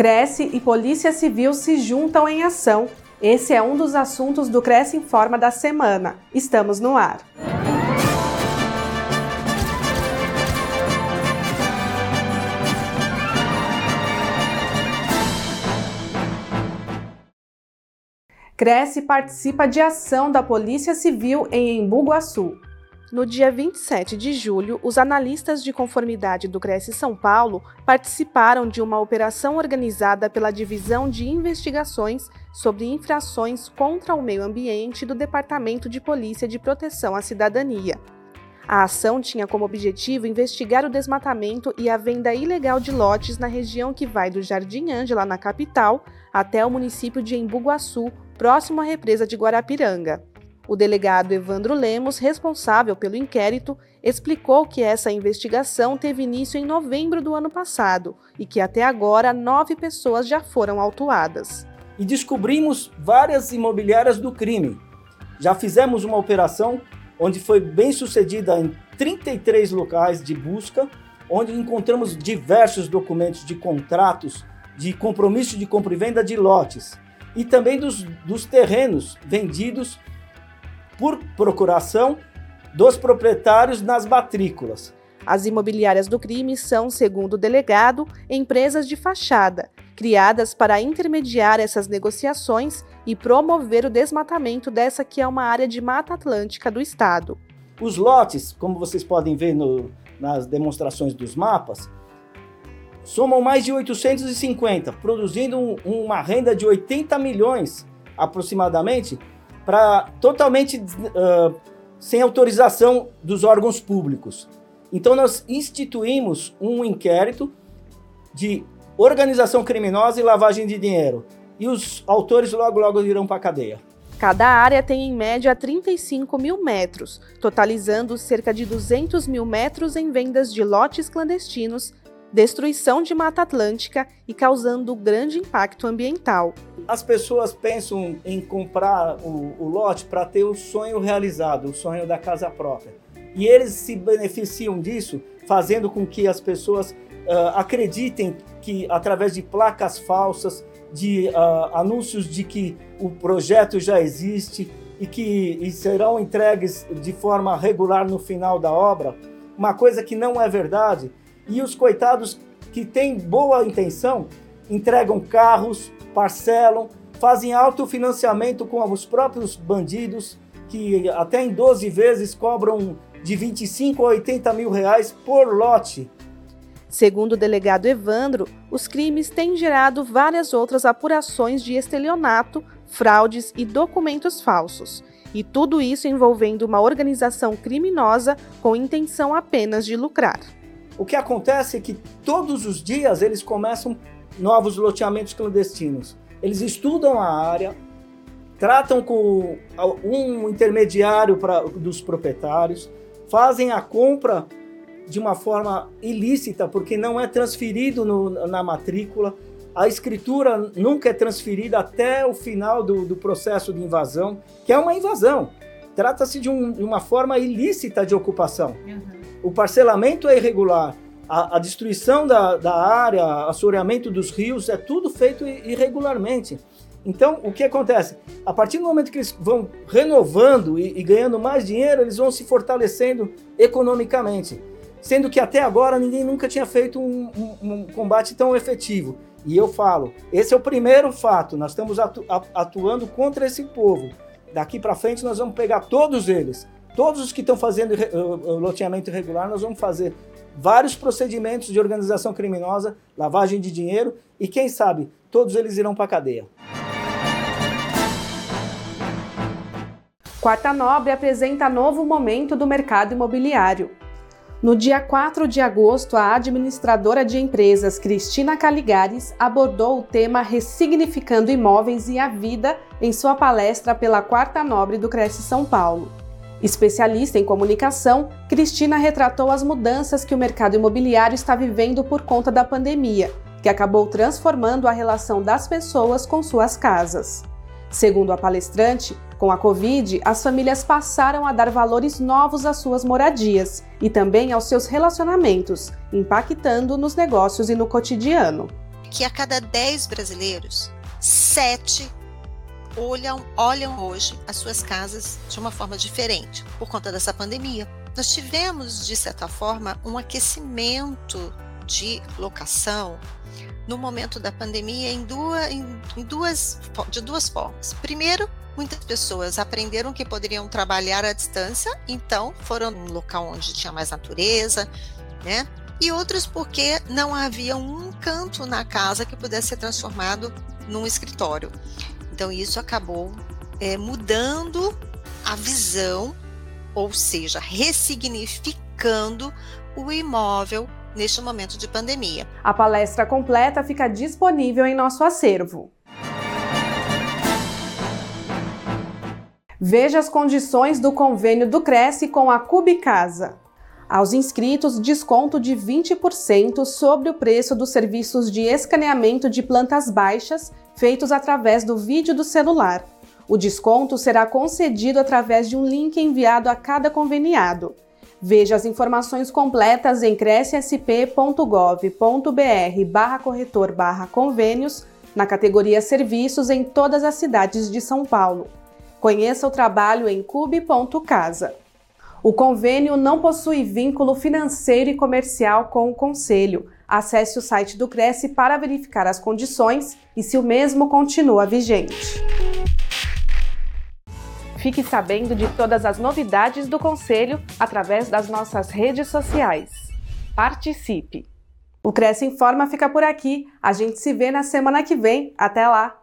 Cresce e Polícia Civil se juntam em ação. Esse é um dos assuntos do Cresce Informa da semana. Estamos no ar. Cresce participa de ação da Polícia Civil em Embu Guaçu. No dia 27 de julho, os analistas de conformidade do Cresce São Paulo participaram de uma operação organizada pela Divisão de Investigações sobre Infrações contra o Meio Ambiente do Departamento de Polícia de Proteção à Cidadania. A ação tinha como objetivo investigar o desmatamento e a venda ilegal de lotes na região que vai do Jardim Ângela, na capital, até o município de Embu-Guaçu, próximo à represa de Guarapiranga. O delegado Evandro Lemos, responsável pelo inquérito, explicou que essa investigação teve início em novembro do ano passado e que até agora nove pessoas já foram autuadas. E descobrimos várias imobiliárias do crime. Já fizemos uma operação onde foi bem sucedida em 33 locais de busca, onde encontramos diversos documentos de contratos de compromisso de compra e venda de lotes e também dos, dos terrenos vendidos por procuração dos proprietários nas matrículas. As imobiliárias do crime são, segundo o delegado, empresas de fachada, criadas para intermediar essas negociações e promover o desmatamento dessa que é uma área de mata atlântica do estado. Os lotes, como vocês podem ver no, nas demonstrações dos mapas, somam mais de 850, produzindo um, uma renda de 80 milhões aproximadamente para totalmente uh, sem autorização dos órgãos públicos. Então nós instituímos um inquérito de organização criminosa e lavagem de dinheiro. E os autores logo logo irão para a cadeia. Cada área tem em média 35 mil metros, totalizando cerca de 200 mil metros em vendas de lotes clandestinos destruição de Mata Atlântica e causando grande impacto ambiental. As pessoas pensam em comprar o, o lote para ter o sonho realizado, o sonho da casa própria. E eles se beneficiam disso, fazendo com que as pessoas uh, acreditem que, através de placas falsas, de uh, anúncios de que o projeto já existe e que e serão entregues de forma regular no final da obra, uma coisa que não é verdade, e os coitados que têm boa intenção entregam carros, parcelam, fazem autofinanciamento com os próprios bandidos, que até em 12 vezes cobram de 25 a 80 mil reais por lote. Segundo o delegado Evandro, os crimes têm gerado várias outras apurações de estelionato, fraudes e documentos falsos. E tudo isso envolvendo uma organização criminosa com intenção apenas de lucrar. O que acontece é que todos os dias eles começam novos loteamentos clandestinos. Eles estudam a área, tratam com um intermediário pra, dos proprietários, fazem a compra de uma forma ilícita, porque não é transferido no, na matrícula. A escritura nunca é transferida até o final do, do processo de invasão, que é uma invasão. Trata-se de, um, uma forma ilícita de ocupação. Uhum o parcelamento é irregular, a, a destruição da, da área, assoreamento dos rios, é tudo feito irregularmente. Então, o que acontece? A partir do momento que eles vão renovando e, e, ganhando mais dinheiro, eles vão se fortalecendo economicamente. Sendo que até agora ninguém nunca tinha feito um, um, um combate tão efetivo. E eu falo, esse é o primeiro fato, nós estamos atu atuando contra esse povo. Daqui para frente nós vamos pegar todos eles Todos os que estão fazendo loteamento irregular, nós vamos fazer vários procedimentos de organização criminosa, lavagem de dinheiro e quem sabe todos eles irão para a cadeia. Quarta Nobre apresenta novo momento do mercado imobiliário. No dia 4 de agosto, a administradora de empresas Cristina Caligares abordou o tema Ressignificando Imóveis e a Vida em sua palestra pela Quarta Nobre do Cresce São Paulo. Especialista em comunicação, Cristina retratou as mudanças que o mercado imobiliário está vivendo por conta da pandemia, que acabou transformando a relação das pessoas com suas casas. Segundo a palestrante, com a Covid, as famílias passaram a dar valores novos às suas moradias e também aos seus relacionamentos, impactando nos negócios e no cotidiano. que a cada 10 brasileiros, 7 olham, olham hoje as suas casas de uma forma diferente por conta dessa pandemia. Nós tivemos, de certa forma, um aquecimento de locação no momento da pandemia em duas, em, em duas, de duas formas. Primeiro, muitas pessoas aprenderam que poderiam trabalhar à distância, então foram um local onde tinha mais natureza, né? E outros porque não havia um canto na casa que pudesse ser transformado num escritório. Então isso acabou é, mudando a visão, ou seja, ressignificando o imóvel neste momento de pandemia. A palestra completa fica disponível em nosso acervo. Veja as condições do convênio do Cresce com a Cubicasa. Aos inscritos, desconto de 20% sobre o preço dos serviços de escaneamento de plantas baixas feitos através do vídeo do celular. O desconto será concedido através de um link enviado a cada conveniado. Veja as informações completas em crescsp.gov.br barra corretor barra convênios na categoria Serviços em todas as cidades de São Paulo. Conheça o trabalho em cube.casa. O convênio não possui vínculo financeiro e comercial com o Conselho acesse o site do Cresce para verificar as condições e se o mesmo continua vigente. Fique sabendo de todas as novidades do Conselho através das nossas redes sociais. Participe! O Cresce Informa fica por aqui. A gente se vê na semana que vem. Até lá!